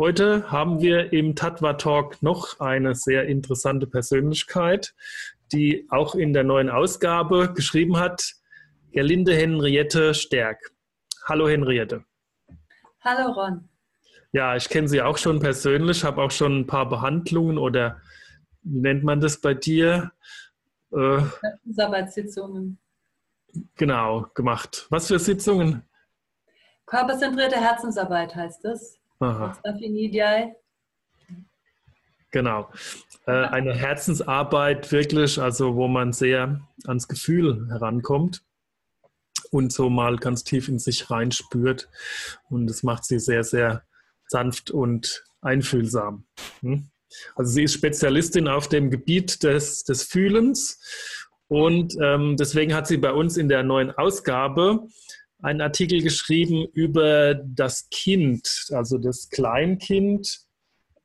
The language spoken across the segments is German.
Heute haben wir im Tatwa Talk noch eine sehr interessante Persönlichkeit, die auch in der neuen Ausgabe geschrieben hat, Gerlinde Henriette Stärk. Hallo Henriette. Hallo Ron. Ja, ich kenne Sie auch schon persönlich, habe auch schon ein paar Behandlungen oder wie nennt man das bei dir? Äh, Arbeitssitzungen. Genau, gemacht. Was für Sitzungen? Körperzentrierte Herzensarbeit heißt das. Aha. Genau. Äh, eine Herzensarbeit wirklich, also wo man sehr ans Gefühl herankommt und so mal ganz tief in sich reinspürt. Und das macht sie sehr, sehr sanft und einfühlsam. Hm? Also sie ist Spezialistin auf dem Gebiet des, des Fühlens und ähm, deswegen hat sie bei uns in der neuen Ausgabe einen Artikel geschrieben über das Kind, also das Kleinkind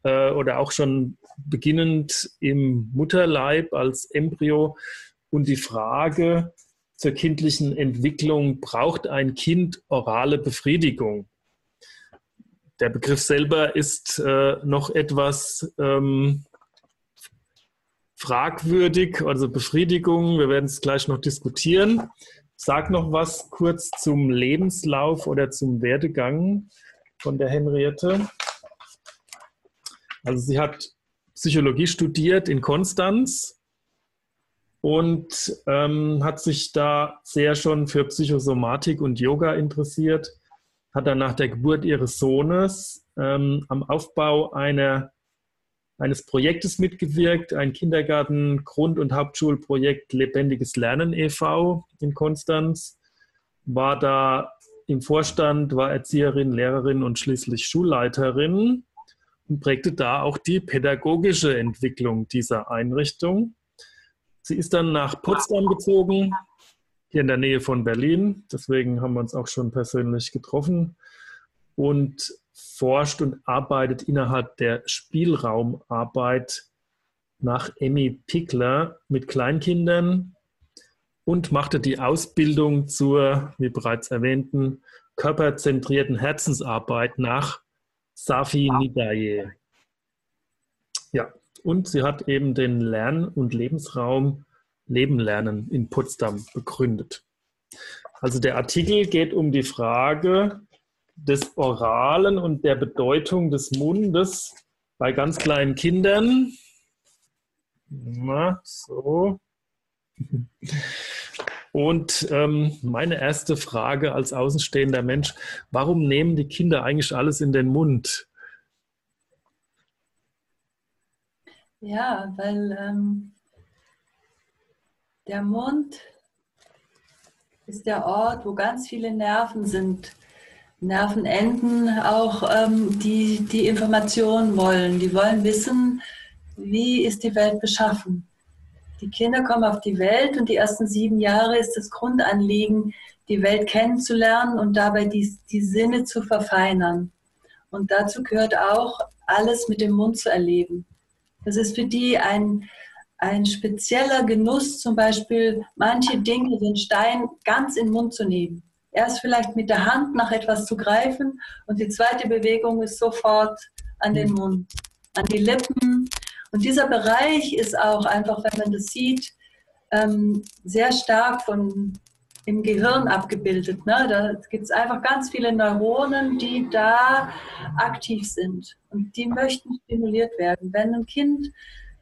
äh, oder auch schon beginnend im Mutterleib als Embryo und die Frage zur kindlichen Entwicklung, braucht ein Kind orale Befriedigung? Der Begriff selber ist äh, noch etwas ähm, fragwürdig, also Befriedigung, wir werden es gleich noch diskutieren. Sag noch was kurz zum Lebenslauf oder zum Werdegang von der Henriette. Also sie hat Psychologie studiert in Konstanz und ähm, hat sich da sehr schon für Psychosomatik und Yoga interessiert. Hat dann nach der Geburt ihres Sohnes ähm, am Aufbau einer eines Projektes mitgewirkt, ein Kindergarten-, Grund- und Hauptschulprojekt Lebendiges Lernen e.V. in Konstanz, war da im Vorstand, war Erzieherin, Lehrerin und schließlich Schulleiterin und prägte da auch die pädagogische Entwicklung dieser Einrichtung. Sie ist dann nach Potsdam gezogen, hier in der Nähe von Berlin. Deswegen haben wir uns auch schon persönlich getroffen. Und forscht und arbeitet innerhalb der Spielraumarbeit nach Emmy Pickler mit Kleinkindern und machte die Ausbildung zur, wie bereits erwähnten, körperzentrierten Herzensarbeit nach Safi Nidaye. Ja, und sie hat eben den Lern- und Lebensraum Leben lernen in Potsdam begründet. Also der Artikel geht um die Frage, des Oralen und der Bedeutung des Mundes bei ganz kleinen Kindern. Na, so. Und ähm, meine erste Frage als außenstehender Mensch, warum nehmen die Kinder eigentlich alles in den Mund? Ja, weil ähm, der Mund ist der Ort, wo ganz viele Nerven sind. Nervenenden auch ähm, die, die Informationen wollen. Die wollen wissen, wie ist die Welt beschaffen. Die Kinder kommen auf die Welt und die ersten sieben Jahre ist das Grundanliegen, die Welt kennenzulernen und dabei die, die Sinne zu verfeinern. Und dazu gehört auch, alles mit dem Mund zu erleben. Das ist für die ein, ein spezieller Genuss, zum Beispiel manche Dinge, den Stein ganz in den Mund zu nehmen. Erst vielleicht mit der Hand nach etwas zu greifen und die zweite Bewegung ist sofort an den mhm. Mund, an die Lippen. Und dieser Bereich ist auch einfach, wenn man das sieht, ähm, sehr stark von, im Gehirn abgebildet. Ne? Da gibt es einfach ganz viele Neuronen, die da aktiv sind und die möchten stimuliert werden. Wenn ein Kind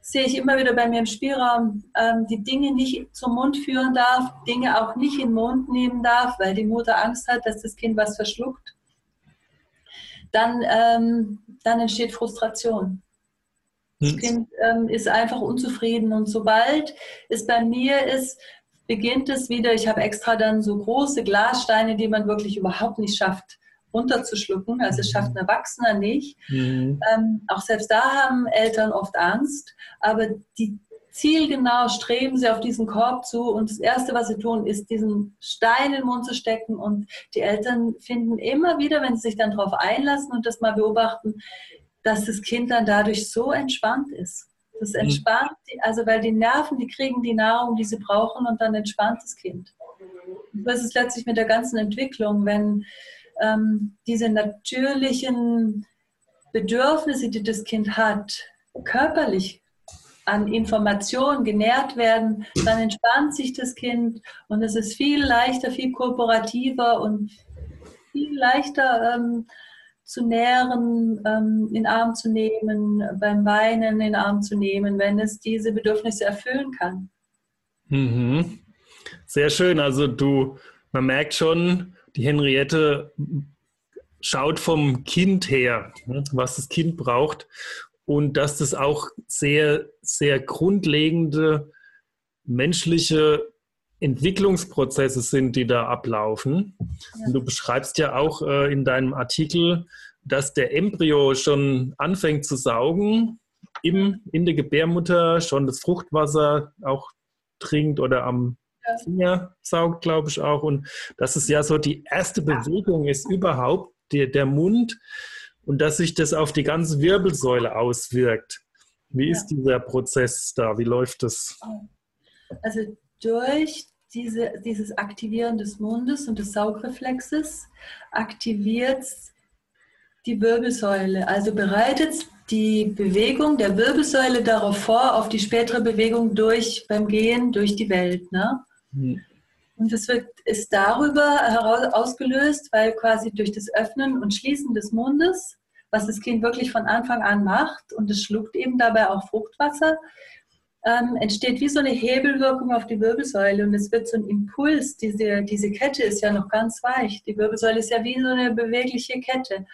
sehe ich immer wieder bei mir im Spielraum, ähm, die Dinge nicht zum Mund führen darf, Dinge auch nicht in den Mund nehmen darf, weil die Mutter Angst hat, dass das Kind was verschluckt, dann, ähm, dann entsteht Frustration. Das hm. Kind ähm, ist einfach unzufrieden und sobald es bei mir ist, beginnt es wieder, ich habe extra dann so große Glassteine, die man wirklich überhaupt nicht schafft, runterzuschlucken. Also es schafft ein Erwachsener nicht. Mhm. Ähm, auch selbst da haben Eltern oft Angst, aber die zielgenau streben sie auf diesen Korb zu und das Erste, was sie tun, ist, diesen Stein in den Mund zu stecken und die Eltern finden immer wieder, wenn sie sich dann darauf einlassen und das mal beobachten, dass das Kind dann dadurch so entspannt ist. Das mhm. entspannt, also weil die Nerven, die kriegen die Nahrung, die sie brauchen und dann entspannt das Kind. Das ist letztlich mit der ganzen Entwicklung, wenn ähm, diese natürlichen Bedürfnisse, die das Kind hat, körperlich an Informationen genährt werden, dann entspannt sich das Kind und es ist viel leichter, viel kooperativer und viel leichter ähm, zu nähren, ähm, in Arm zu nehmen, beim Weinen in Arm zu nehmen, wenn es diese Bedürfnisse erfüllen kann. Mhm. Sehr schön. Also du, man merkt schon, die Henriette schaut vom Kind her, ne, was das Kind braucht und dass das auch sehr, sehr grundlegende menschliche Entwicklungsprozesse sind, die da ablaufen. Ja. Und du beschreibst ja auch äh, in deinem Artikel, dass der Embryo schon anfängt zu saugen, im, in der Gebärmutter schon das Fruchtwasser auch trinkt oder am Finger saugt, glaube ich auch. Und dass es ja so die erste Bewegung ist überhaupt, der, der Mund, und dass sich das auf die ganze Wirbelsäule auswirkt. Wie ist dieser Prozess da? Wie läuft das? Also durch diese, dieses Aktivieren des Mundes und des Saugreflexes aktiviert die Wirbelsäule. Also bereitet die Bewegung der Wirbelsäule darauf vor, auf die spätere Bewegung durch beim Gehen durch die Welt. Ne? Hm. Und das wird, ist darüber heraus, ausgelöst, weil quasi durch das Öffnen und Schließen des Mundes, was das Kind wirklich von Anfang an macht, und es schluckt eben dabei auch Fruchtwasser, ähm, entsteht wie so eine Hebelwirkung auf die Wirbelsäule und es wird so ein Impuls. Diese, diese Kette ist ja noch ganz weich. Die Wirbelsäule ist ja wie so eine bewegliche Kette.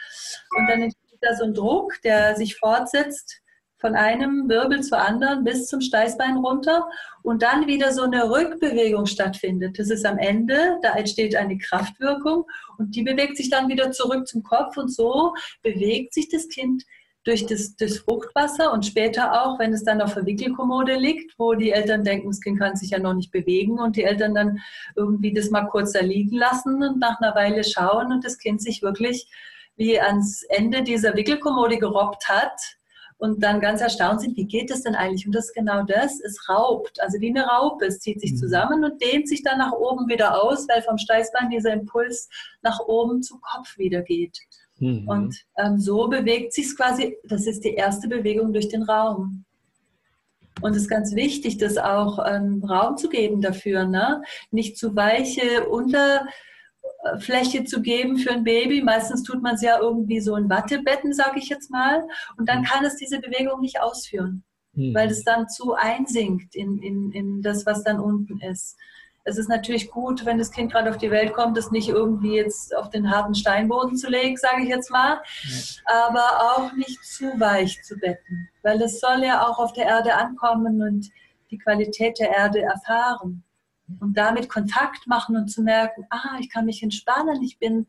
Und dann entsteht da so ein Druck, der sich fortsetzt von einem Wirbel zu anderen bis zum Steißbein runter und dann wieder so eine Rückbewegung stattfindet. Das ist am Ende, da entsteht eine Kraftwirkung und die bewegt sich dann wieder zurück zum Kopf und so bewegt sich das Kind durch das, das Fruchtwasser und später auch, wenn es dann auf der Wickelkommode liegt, wo die Eltern denken, das Kind kann sich ja noch nicht bewegen und die Eltern dann irgendwie das mal kurz da liegen lassen und nach einer Weile schauen und das Kind sich wirklich wie ans Ende dieser Wickelkommode gerobbt hat und dann ganz erstaunt sind, wie geht das denn eigentlich? Und das ist genau das, es raubt, also wie eine Raupe, es zieht sich mhm. zusammen und dehnt sich dann nach oben wieder aus, weil vom Steißbein dieser Impuls nach oben zum Kopf wieder geht. Mhm. Und ähm, so bewegt sich es quasi, das ist die erste Bewegung durch den Raum. Und es ist ganz wichtig, das auch ähm, Raum zu geben dafür, ne? nicht zu weiche Unterfläche zu geben für ein Baby. Meistens tut man es ja irgendwie so in Wattebetten, sage ich jetzt mal. Und dann mhm. kann es diese Bewegung nicht ausführen, mhm. weil es dann zu einsinkt in, in, in das, was dann unten ist es ist natürlich gut, wenn das Kind gerade auf die Welt kommt, das nicht irgendwie jetzt auf den harten Steinboden zu legen, sage ich jetzt mal, ja. aber auch nicht zu weich zu betten, weil es soll ja auch auf der Erde ankommen und die Qualität der Erde erfahren und damit Kontakt machen und zu merken, ah, ich kann mich entspannen, ich bin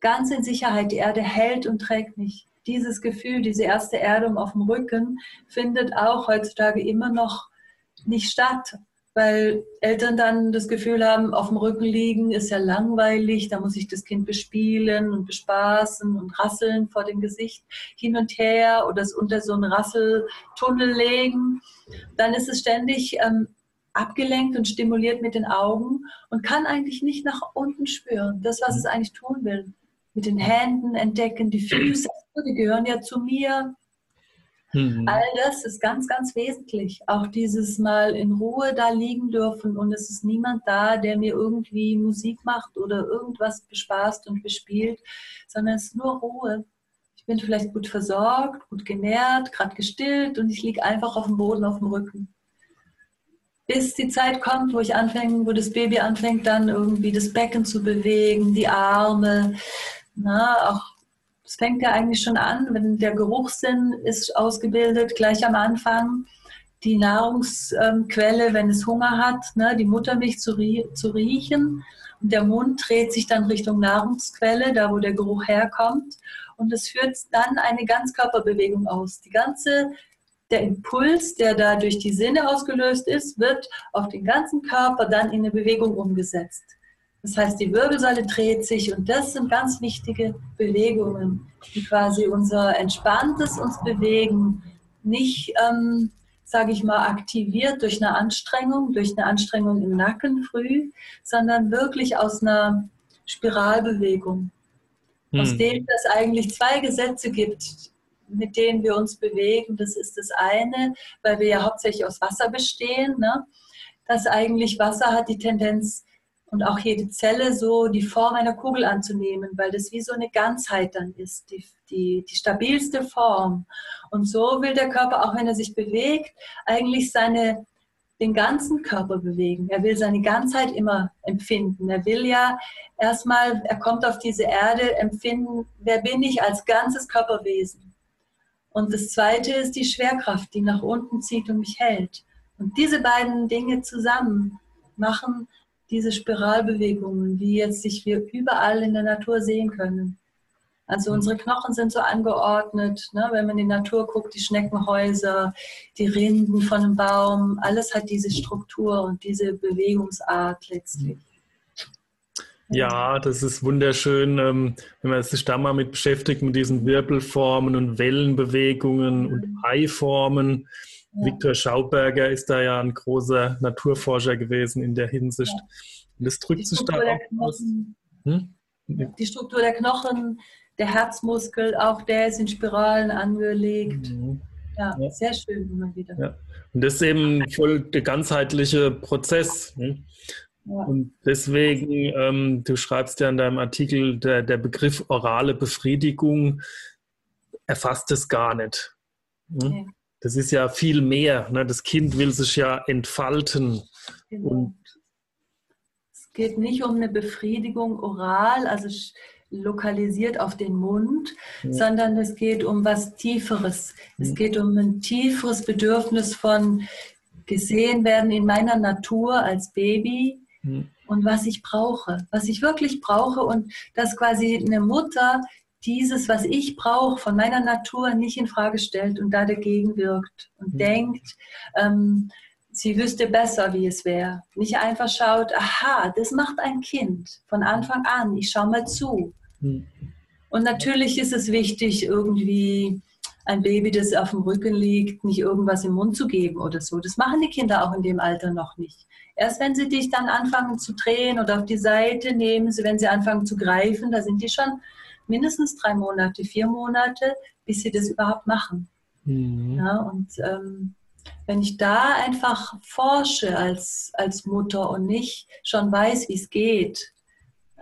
ganz in Sicherheit, die Erde hält und trägt mich. Dieses Gefühl, diese erste Erdung auf dem Rücken findet auch heutzutage immer noch nicht statt weil Eltern dann das Gefühl haben, auf dem Rücken liegen ist ja langweilig, da muss ich das Kind bespielen und bespaßen und rasseln vor dem Gesicht hin und her oder es unter so einen Rasseltunnel legen. Dann ist es ständig ähm, abgelenkt und stimuliert mit den Augen und kann eigentlich nicht nach unten spüren, das, was es eigentlich tun will. Mit den Händen entdecken, die Füße, die gehören ja zu mir, Mhm. All das ist ganz, ganz wesentlich. Auch dieses Mal in Ruhe da liegen dürfen und es ist niemand da, der mir irgendwie Musik macht oder irgendwas bespaßt und bespielt, sondern es ist nur Ruhe. Ich bin vielleicht gut versorgt, gut genährt, gerade gestillt und ich liege einfach auf dem Boden, auf dem Rücken. Bis die Zeit kommt, wo ich anfange, wo das Baby anfängt, dann irgendwie das Becken zu bewegen, die Arme, na, auch es fängt ja eigentlich schon an, wenn der Geruchssinn ist ausgebildet, gleich am Anfang. Die Nahrungsquelle, wenn es Hunger hat, ne, die Muttermilch zu, zu riechen. Und der Mund dreht sich dann Richtung Nahrungsquelle, da wo der Geruch herkommt. Und es führt dann eine Ganzkörperbewegung aus. Die ganze, der Impuls, der da durch die Sinne ausgelöst ist, wird auf den ganzen Körper dann in eine Bewegung umgesetzt. Das heißt, die Wirbelsäule dreht sich und das sind ganz wichtige Bewegungen, die quasi unser entspanntes uns bewegen, nicht, ähm, sage ich mal, aktiviert durch eine Anstrengung, durch eine Anstrengung im Nacken früh, sondern wirklich aus einer Spiralbewegung. hm. aus dem es eigentlich zwei Gesetze gibt, mit denen wir uns bewegen. Das ist das eine, weil wir ja hauptsächlich aus Wasser bestehen, ne? dass eigentlich Wasser hat die Tendenz, und auch jede Zelle so die Form einer Kugel anzunehmen, weil das wie so eine Ganzheit dann ist, die, die, die stabilste Form. Und so will der Körper, auch wenn er sich bewegt, eigentlich seine, den ganzen Körper bewegen. Er will seine Ganzheit immer empfinden. Er will ja erstmal, er kommt auf diese Erde, empfinden, wer bin ich als ganzes Körperwesen. Und das Zweite ist die Schwerkraft, die nach unten zieht und mich hält. Und diese beiden Dinge zusammen machen diese Spiralbewegungen, die jetzt sich wir überall in der Natur sehen können. Also unsere Knochen sind so angeordnet, ne? wenn man in die Natur guckt, die Schneckenhäuser, die Rinden von einem Baum, alles hat diese Struktur und diese Bewegungsart letztlich. Ja, das ist wunderschön, ähm, wenn man sich da mal mit beschäftigt, mit diesen Wirbelformen und Wellenbewegungen und mhm. Eiformen. Ja. Viktor Schauberger ist da ja ein großer Naturforscher gewesen in der Hinsicht. Und das drückt sich da auch aus. Hm? Die Struktur der Knochen, der Herzmuskel, auch der ist in Spiralen angelegt. Mhm. Ja, ja, sehr schön immer wieder. Ja. Und das ist eben voll der ganzheitliche Prozess. Ne? Ja. Und deswegen, ähm, du schreibst ja in deinem Artikel, der, der Begriff orale Befriedigung erfasst es gar nicht. Ne? Okay das ist ja viel mehr. Ne? Das Kind will sich ja entfalten. Genau. Und es geht nicht um eine Befriedigung oral, also lokalisiert auf den Mund, ja. sondern es geht um was Tieferes. Ja. Es geht um ein tieferes Bedürfnis von gesehen werden in meiner Natur als Baby. Ja. Und was ich brauche, was ich wirklich brauche und dass quasi eine Mutter dieses, was ich brauche, von meiner Natur nicht in Frage stellt und da dagegen wirkt und mhm. denkt, ähm, sie wüsste besser, wie es wäre. Nicht einfach schaut, aha, das macht ein Kind von Anfang an, ich schaue mal zu. Mhm. Und natürlich ist es wichtig, irgendwie ein Baby, das auf dem Rücken liegt, nicht irgendwas im Mund zu geben oder so. Das machen die Kinder auch in dem Alter noch nicht. Erst wenn sie dich dann anfangen zu drehen oder auf die Seite nehmen, wenn sie anfangen zu greifen, da sind die schon mindestens drei Monate, vier Monate, bis sie das überhaupt machen. Mhm. Ja, und ähm, wenn ich da einfach forsche als, als Mutter und nicht schon weiß, wie es geht,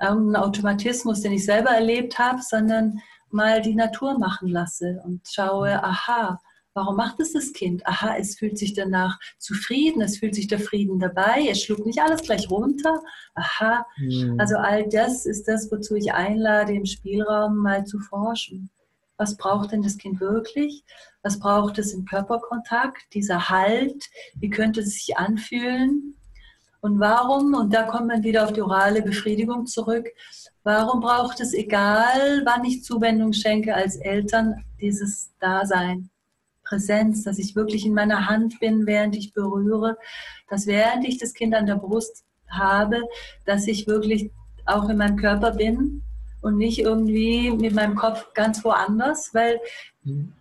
irgendein Automatismus, den ich selber erlebt habe, sondern mal die Natur machen lasse und schaue, mhm. aha, Warum macht es das Kind? Aha, es fühlt sich danach zufrieden, es fühlt sich der Frieden dabei, es schluckt nicht alles gleich runter. Aha, mhm. also all das ist das, wozu ich einlade, im Spielraum mal zu forschen. Was braucht denn das Kind wirklich? Was braucht es im Körperkontakt? Dieser Halt? Wie könnte es sich anfühlen? Und warum, und da kommt man wieder auf die orale Befriedigung zurück, warum braucht es, egal wann ich Zuwendung schenke als Eltern, dieses Dasein? Präsenz, dass ich wirklich in meiner Hand bin, während ich berühre, dass während ich das Kind an der Brust habe, dass ich wirklich auch in meinem Körper bin und nicht irgendwie mit meinem Kopf ganz woanders, weil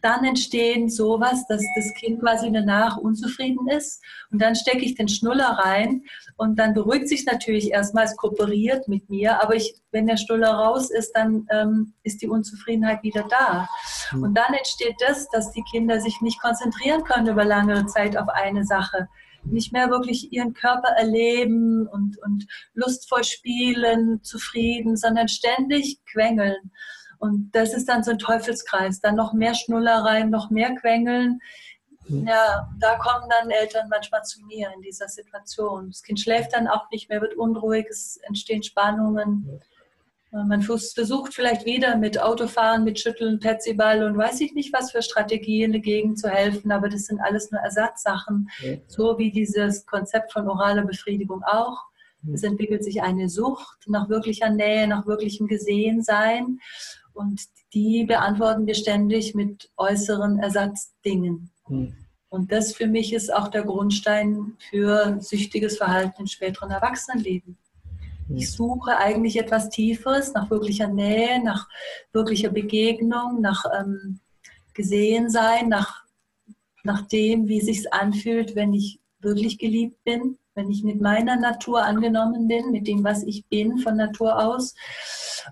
dann entstehen sowas, dass das Kind quasi danach unzufrieden ist und dann stecke ich den Schnuller rein und dann beruhigt sich natürlich erstmal, es kooperiert mit mir, aber ich, wenn der Schnuller raus ist, dann ähm, ist die Unzufriedenheit wieder da. Mhm. Und dann entsteht das, dass die Kinder sich nicht konzentrieren können über langere Zeit auf eine Sache nicht mehr wirklich ihren Körper erleben und, und lustvoll spielen, zufrieden, sondern ständig quengeln. Und das ist dann so ein Teufelskreis. Dann noch mehr Schnullereien, noch mehr Quengeln. Mhm. Ja, da kommen dann Eltern manchmal zu mir in dieser Situation. Das Kind schläft dann auch nicht mehr, wird unruhig, es entstehen Spannungen. Man versucht vielleicht wieder mit Autofahren, mit Schütteln, Petsyball und weiß ich nicht, was für Strategien dagegen zu helfen, aber das sind alles nur Ersatzsachen, so wie dieses Konzept von oraler Befriedigung auch. Es entwickelt sich eine Sucht nach wirklicher Nähe, nach wirklichem Gesehensein und die beantworten wir ständig mit äußeren Ersatzdingen. Mhm. Und das für mich ist auch der Grundstein für süchtiges Verhalten im späteren Erwachsenenleben. Ich suche eigentlich etwas Tieferes, nach wirklicher Nähe, nach wirklicher Begegnung, nach ähm, Gesehensein, nach, nach dem, wie es sich anfühlt, wenn ich wirklich geliebt bin, wenn ich mit meiner Natur angenommen bin, mit dem, was ich bin von Natur aus.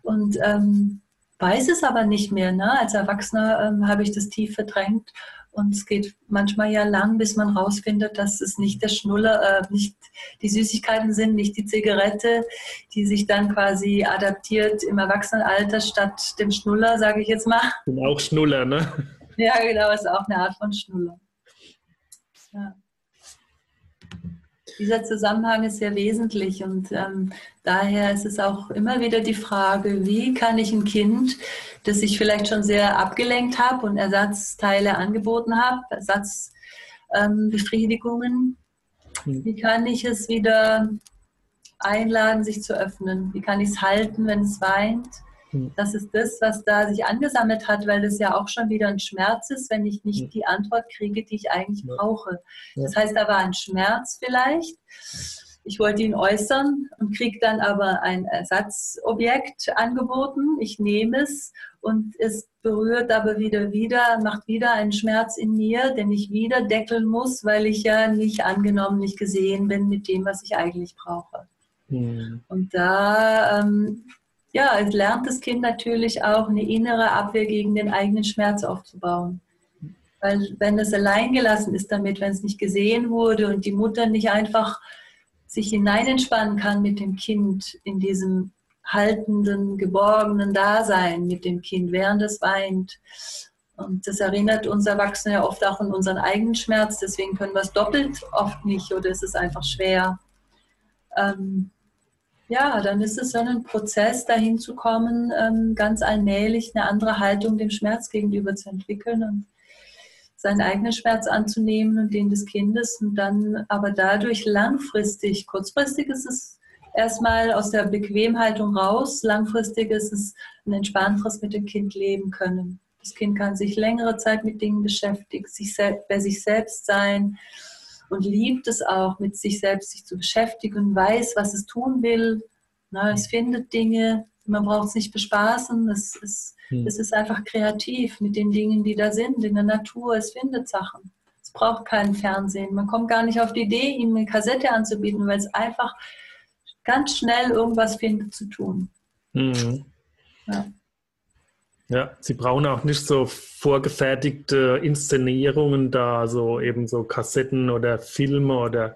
Und ähm, weiß es aber nicht mehr. Ne? Als Erwachsener ähm, habe ich das tief verdrängt und es geht manchmal ja lang, bis man rausfindet, dass es nicht der Schnuller, äh, nicht die Süßigkeiten sind, nicht die Zigarette, die sich dann quasi adaptiert im Erwachsenenalter statt dem Schnuller, sage ich jetzt mal. Und auch Schnuller, ne? Ja, genau, ist auch eine Art von Schnuller. Ja. Dieser Zusammenhang ist sehr wesentlich und ähm, daher ist es auch immer wieder die Frage, wie kann ich ein Kind, das ich vielleicht schon sehr abgelenkt habe und Ersatzteile angeboten habe, Ersatzbefriedigungen, ähm, wie kann ich es wieder einladen, sich zu öffnen? Wie kann ich es halten, wenn es weint? Hm. Das ist das, was da sich angesammelt hat, weil das ja auch schon wieder ein Schmerz ist, wenn ich nicht hm. die Antwort kriege, die ich eigentlich brauche. Das heißt, da war ein Schmerz vielleicht. Ich wollte ihn äußern und kriege dann aber ein Ersatzobjekt angeboten. Ich nehme es und es berührt aber wieder wieder, macht wieder einen Schmerz in mir, den ich wieder deckeln muss, weil ich ja nicht angenommen, nicht gesehen bin mit dem, was ich eigentlich brauche. Mhm. Und da ähm, ja, es lernt das Kind natürlich auch eine innere Abwehr gegen den eigenen Schmerz aufzubauen. Weil wenn es alleingelassen ist damit, wenn es nicht gesehen wurde und die Mutter nicht einfach sich hineinentspannen kann mit dem Kind in diesem haltenden, geborgenen Dasein mit dem Kind, während es weint. Und das erinnert uns Erwachsene ja oft auch an unseren eigenen Schmerz, deswegen können wir es doppelt oft nicht oder es ist einfach schwer. Ähm, ja, dann ist es so ein Prozess, dahin zu kommen, ähm, ganz allmählich eine andere Haltung dem Schmerz gegenüber zu entwickeln und seinen eigenen Schmerz anzunehmen und den des Kindes und dann aber dadurch langfristig, kurzfristig ist es erstmal aus der Bequemhaltung raus, langfristig ist es ein entspannteres mit dem Kind leben können. Das Kind kann sich längere Zeit mit Dingen beschäftigen, sich bei sich selbst sein, und liebt es auch, mit sich selbst sich zu beschäftigen, weiß, was es tun will. Na, es findet Dinge, man braucht es nicht bespaßen, es ist, hm. es ist einfach kreativ mit den Dingen, die da sind, in der Natur, es findet Sachen. Es braucht kein Fernsehen. Man kommt gar nicht auf die Idee, ihm eine Kassette anzubieten, weil es einfach ganz schnell irgendwas findet zu tun. Mhm. Ja. Ja, sie brauchen auch nicht so vorgefertigte Inszenierungen da, so eben so Kassetten oder Filme oder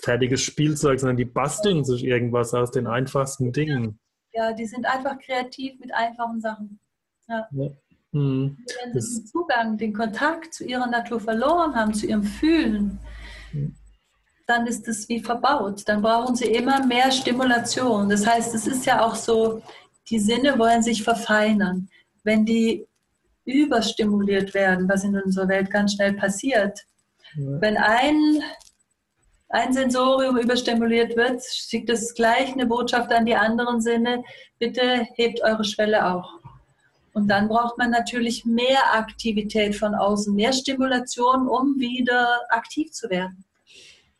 fertiges Spielzeug, sondern die basteln sich irgendwas aus den einfachsten Dingen. Ja, die sind einfach kreativ mit einfachen Sachen. Ja. ja. Mhm. Wenn sie den Zugang, den Kontakt zu ihrer Natur verloren haben, zu ihrem Fühlen, mhm. dann ist es wie verbaut. Dann brauchen sie immer mehr Stimulation. Das heißt, es ist ja auch so, die Sinne wollen sich verfeinern wenn die überstimuliert werden, was in unserer Welt ganz schnell passiert. Ja. Wenn ein, ein Sensorium überstimuliert wird, schickt es gleich eine Botschaft an die anderen Sinne, bitte hebt eure Schwelle auch. Und dann braucht man natürlich mehr Aktivität von außen, mehr Stimulation, um wieder aktiv zu werden.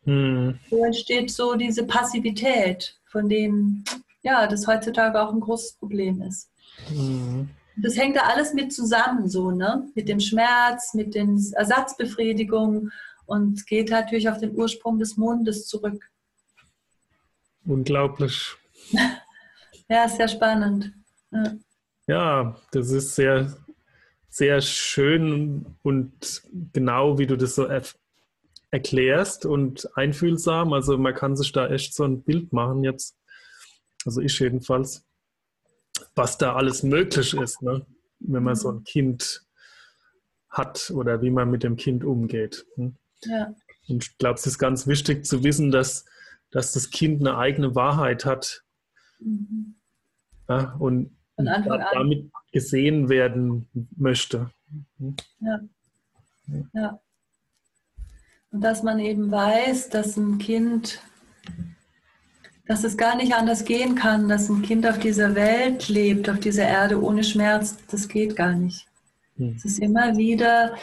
Hm. So entsteht so diese Passivität, von dem ja, das heutzutage auch ein großes Problem ist. Hm das hängt da alles mit zusammen, so, ne? Mit dem Schmerz, mit den Ersatzbefriedigungen und geht natürlich auf den Ursprung des Mondes zurück. Unglaublich. ja, sehr spannend. Ja. ja, das ist sehr, sehr schön und genau, wie du das so er erklärst und einfühlsam. Also man kann sich da echt so ein Bild machen jetzt. Also ich jedenfalls was da alles möglich ist, ne? wenn man so ein Kind hat oder wie man mit dem Kind umgeht. Hm? Ja. Und ich glaube, es ist ganz wichtig zu wissen, dass, dass das Kind eine eigene Wahrheit hat mhm. ja, und damit gesehen werden möchte. Hm? Ja. ja. Und dass man eben weiß, dass ein Kind dass es gar nicht anders gehen kann, dass ein Kind auf dieser Welt lebt, auf dieser Erde ohne Schmerz. Das geht gar nicht. Hm. Es ist immer wieder,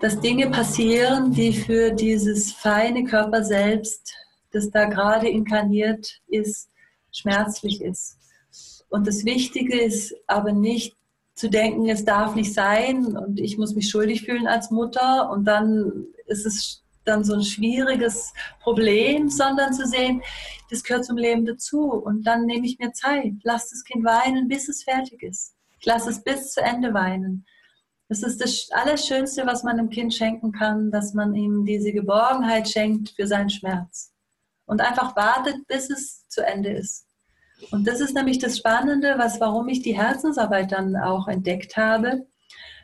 dass Dinge passieren, die für dieses feine Körper selbst, das da gerade inkarniert ist, schmerzlich ist. Und das Wichtige ist aber nicht zu denken, es darf nicht sein und ich muss mich schuldig fühlen als Mutter und dann ist es dann so ein schwieriges Problem, sondern zu sehen, das gehört zum Leben dazu. Und dann nehme ich mir Zeit, lass das Kind weinen, bis es fertig ist. Ich lasse es bis zu Ende weinen. Das ist das Allerschönste, was man einem Kind schenken kann, dass man ihm diese Geborgenheit schenkt für seinen Schmerz. Und einfach wartet, bis es zu Ende ist. Und das ist nämlich das Spannende, was, warum ich die Herzensarbeit dann auch entdeckt habe,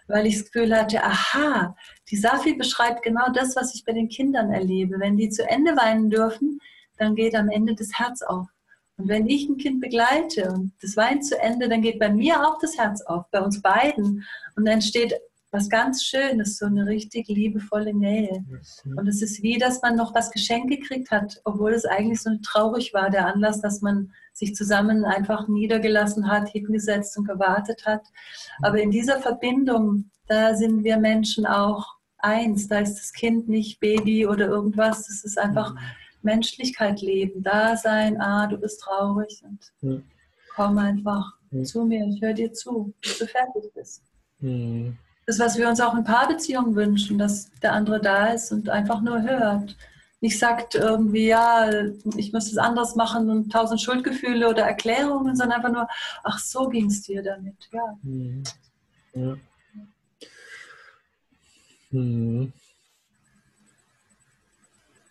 weil ich das Gefühl hatte, aha, die Safi beschreibt genau das, was ich bei den Kindern erlebe. Wenn die zu Ende weinen dürfen, dann geht am Ende das Herz auf. Und wenn ich ein Kind begleite und das weint zu Ende, dann geht bei mir auch das Herz auf, bei uns beiden. Und dann entsteht was ganz Schönes, so eine richtig liebevolle Nähe. Und es ist wie, dass man noch was geschenkt gekriegt hat, obwohl es eigentlich so traurig war, der Anlass, dass man sich zusammen einfach niedergelassen hat, hingesetzt und gewartet hat. Aber in dieser Verbindung, da sind wir Menschen auch eins. Da ist das Kind nicht Baby oder irgendwas. Das ist einfach mhm. Menschlichkeit leben, da sein. Ah, du bist traurig und mhm. komm einfach mhm. zu mir. Ich höre dir zu, bis du fertig bist. Das, was wir uns auch in Paarbeziehungen wünschen, dass der andere da ist und einfach nur hört nicht sagt irgendwie, ja, ich muss es anders machen und tausend Schuldgefühle oder Erklärungen, sondern einfach nur, ach, so ging es dir damit, ja. Mhm. ja. Mhm.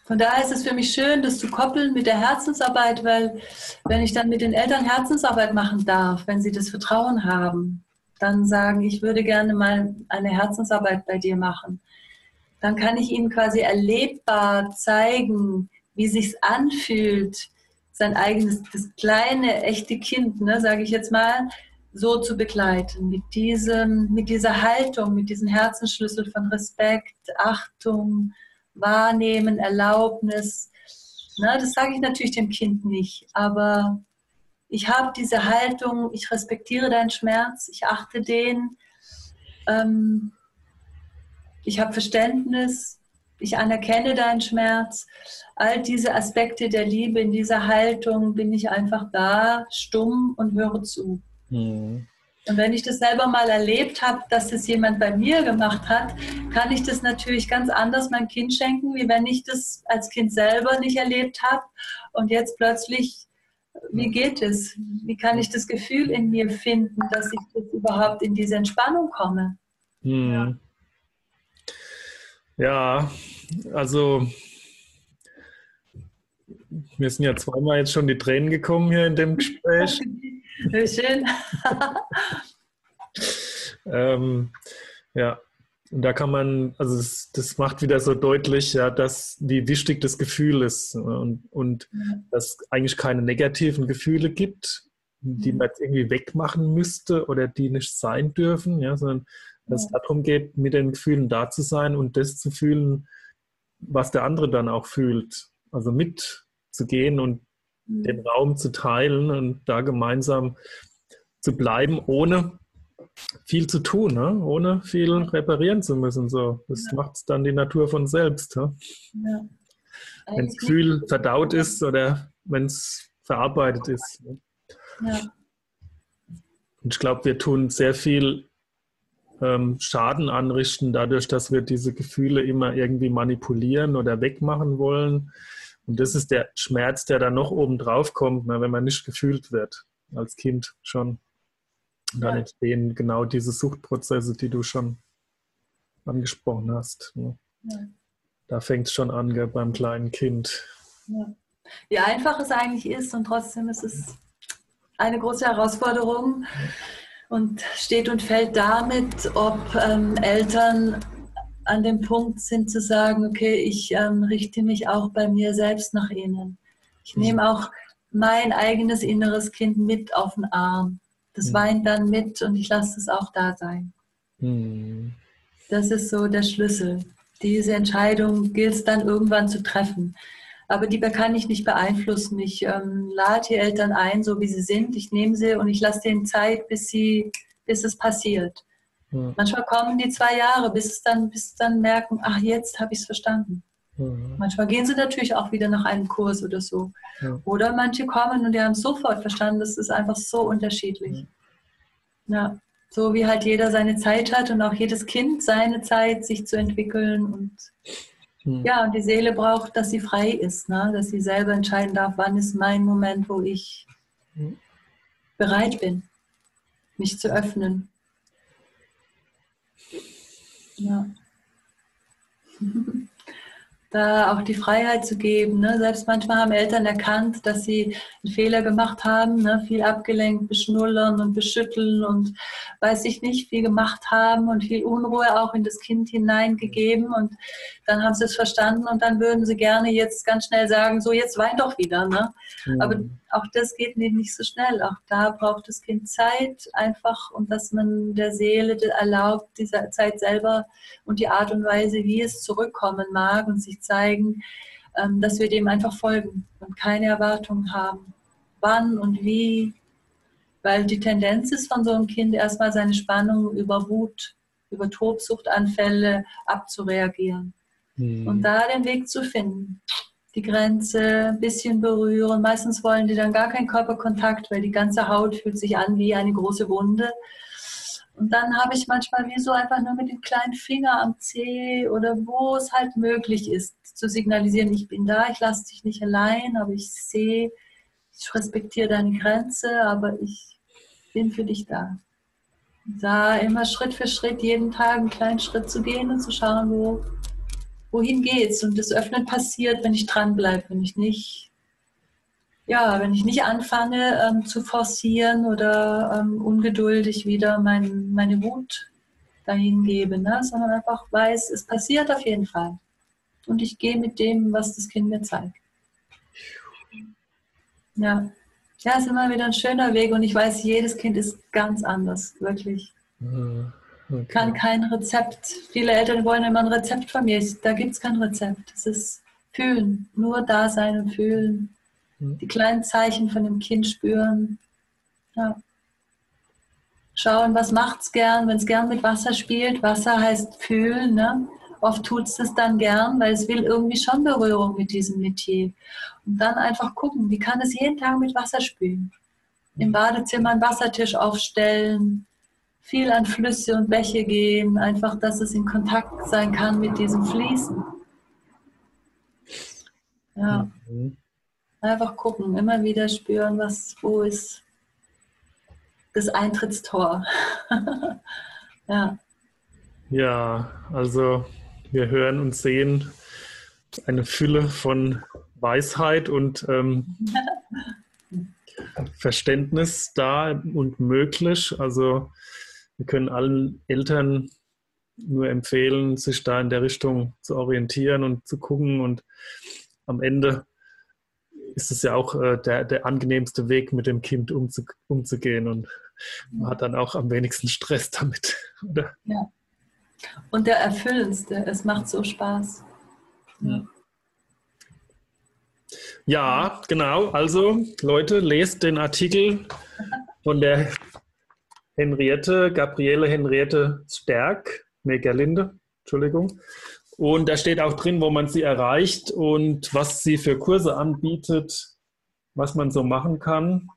Von daher ist es für mich schön, das zu koppeln mit der Herzensarbeit, weil wenn ich dann mit den Eltern Herzensarbeit machen darf, wenn sie das Vertrauen haben, dann sagen, ich würde gerne mal eine Herzensarbeit bei dir machen dann kann ich ihnen quasi erlebbar zeigen, wie sich's anfühlt, sein eigenes, das kleine, echte Kind, ne, sage ich jetzt mal, so zu begleiten, mit, diesem, mit dieser Haltung, mit diesem Herzensschlüssel von Respekt, Achtung, Wahrnehmen, Erlaubnis. Ne, das sage ich natürlich dem Kind nicht, aber ich habe diese Haltung, ich respektiere deinen Schmerz, ich achte den. Ähm, ich habe Verständnis, ich anerkenne deinen Schmerz. All diese Aspekte der Liebe in dieser Haltung bin ich einfach da, stumm und höre zu. Mhm. Und wenn ich das selber mal erlebt habe, dass das jemand bei mir gemacht hat, kann ich das natürlich ganz anders meinem Kind schenken, wie wenn ich das als Kind selber nicht erlebt habe. Und jetzt plötzlich, wie geht es? Wie kann ich das Gefühl in mir finden, dass ich jetzt überhaupt in diese Entspannung komme? Ja. Ja, also mir sind ja zweimal jetzt schon die Tränen gekommen hier in dem Gespräch. Schön. ähm, ja, und da kann man, also das, das, macht wieder so deutlich, ja, dass wie wichtig das Gefühl ist und, und ja. dass es eigentlich keine negativen Gefühle gibt, die mhm. man jetzt irgendwie wegmachen müsste oder die nicht sein dürfen, ja, sondern dass es darum geht, mit den Gefühlen da zu sein und das zu fühlen, was der andere dann auch fühlt. Also mitzugehen und mhm. den Raum zu teilen und da gemeinsam zu bleiben, ohne viel zu tun, ne? ohne viel reparieren zu müssen. So. Das ja. macht dann die Natur von selbst. Ne? Ja. Wenn das Gefühl verdaut ist oder wenn es verarbeitet ist. Ne? Ja. Und ich glaube, wir tun sehr viel ähm, Schaden anrichten, dadurch, dass wir diese Gefühle immer irgendwie manipulieren oder wegmachen wollen. Und das ist der Schmerz, der dann noch oben drauf kommt, ne, wenn man nicht gefühlt wird, als Kind schon. Und dann ja. entstehen genau diese Suchtprozesse, die du schon angesprochen hast. Ne. Ja. Da fängt es schon an gell, beim kleinen Kind. Ja. Wie einfach es eigentlich ist und trotzdem ist es eine große Herausforderung und steht und fällt damit, ob ähm, Eltern an dem Punkt sind zu sagen, okay, ich ähm, richte mich auch bei mir selbst nach ihnen. Ich mhm. nehme auch mein eigenes inneres Kind mit auf den Arm. Das mhm. weint dann mit und ich lasse es auch da sein. Mhm. Das ist so der Schlüssel. Diese Entscheidung gilt es dann irgendwann zu treffen aber die kann ich nicht beeinflussen. Ich ähm, lade die Eltern ein, so wie sie sind. Ich nehme sie und ich lasse denen Zeit, bis, sie, bis es passiert. Ja. Manchmal kommen die zwei Jahre, bis es dann, bis dann merken, ach, jetzt habe ich es verstanden. Ja. Manchmal gehen sie natürlich auch wieder nach einem Kurs oder so. Ja. Oder manche kommen und die haben es sofort verstanden. Das ist einfach so unterschiedlich. Ja, so wie halt jeder seine Zeit hat und auch jedes Kind seine Zeit, sich zu entwickeln und hm. Ja, und die Seele braucht, dass sie frei ist, ne? dass sie selber entscheiden darf, wann ist mein Moment, wo ich hm. bereit bin. mich zu öffnen. Ja. da auch die Freiheit zu geben. Ne? Selbst manchmal haben Eltern erkannt, dass sie einen Fehler gemacht haben, ne? viel abgelenkt, beschnullern und beschütteln und weiß ich nicht, viel gemacht haben und viel Unruhe auch in das Kind hineingegeben. Und dann haben sie es verstanden und dann würden sie gerne jetzt ganz schnell sagen, so jetzt wein doch wieder. Ne? Mhm. Aber auch das geht nicht so schnell. Auch da braucht das Kind Zeit einfach und dass man der Seele erlaubt, diese Zeit selber und die Art und Weise, wie es zurückkommen mag und sich zeigen, ähm, dass wir dem einfach folgen und keine Erwartungen haben. Wann und wie, weil die Tendenz ist von so einem Kind erstmal seine Spannung über Wut, über Tobsuchtanfälle abzureagieren hm. und da den Weg zu finden. Die Grenze ein bisschen berühren. Meistens wollen die dann gar keinen Körperkontakt, weil die ganze Haut fühlt sich an wie eine große Wunde. Und dann habe ich manchmal wie so einfach nur mit dem kleinen Finger am Zeh oder wo es halt möglich ist, zu signalisieren, ich bin da, ich lasse dich nicht allein, aber ich sehe, ich respektiere deine Grenze, aber ich bin für dich da. Da immer Schritt für Schritt, jeden Tag einen kleinen Schritt zu gehen und zu schauen, wo, wohin geht's. Und das Öffnen passiert, wenn ich dranbleibe, wenn ich nicht ja, wenn ich nicht anfange ähm, zu forcieren oder ähm, ungeduldig wieder mein, meine Wut dahin gebe, ne? sondern einfach weiß, es passiert auf jeden Fall. Und ich gehe mit dem, was das Kind mir zeigt. Ja. Ja, es ist immer wieder ein schöner Weg und ich weiß, jedes Kind ist ganz anders, wirklich. Ah, okay. Kann kein Rezept. Viele Eltern wollen immer ein Rezept von mir. Da gibt es kein Rezept. Es ist fühlen, nur da sein und fühlen. Hm. Die kleinen Zeichen von dem Kind spüren. Ja. Schauen, was macht es gern, wenn es gern mit Wasser spielt. Wasser heißt fühlen. Ne? Oft tut es das dann gern, weil es will irgendwie schon Berührung mit diesem Metier. Und dann einfach gucken, wie kann es jeden Tag mit Wasser spielen. Im Badezimmer einen Wassertisch aufstellen, viel an Flüsse und Bäche gehen, einfach, dass es in Kontakt sein kann mit diesem Fließen. Ja. Mhm. Einfach gucken, immer wieder spüren, was, wo ist das Eintrittstor. ja. Ja, also wir hören und sehen eine Fülle von Weisheit und ähm, Verständnis da und möglich. Also wir können allen Eltern nur empfehlen, sich da in der Richtung zu orientieren und zu gucken und am Ende ist es ja auch äh, der, der angenehmste Weg, mit dem Kind umzu, umzugehen und man hat dann auch am wenigsten Stress damit. Oder? Ja. Und der erfüllendste, es macht so Spaß. Ja. ja, genau. Also Leute, lest den Artikel von der Henriette, Gabriele Henriette Stärk, nee, Gerlinde, Entschuldigung. Und da steht auch drin, wo man sie erreicht und was sie für Kurse anbietet, was man so machen kann.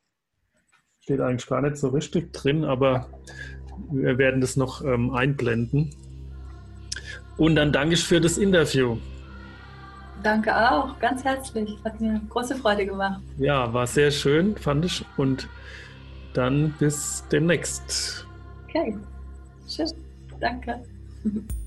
Steht eigentlich gar nicht so richtig drin, aber wir werden das noch ähm, einblenden. Und dann danke ich für das Interview. Danke auch, ganz herzlich. Hat mir große Freude gemacht. Ja, war sehr schön, fand ich. Und dann bis demnächst. Okay, tschüss. Danke.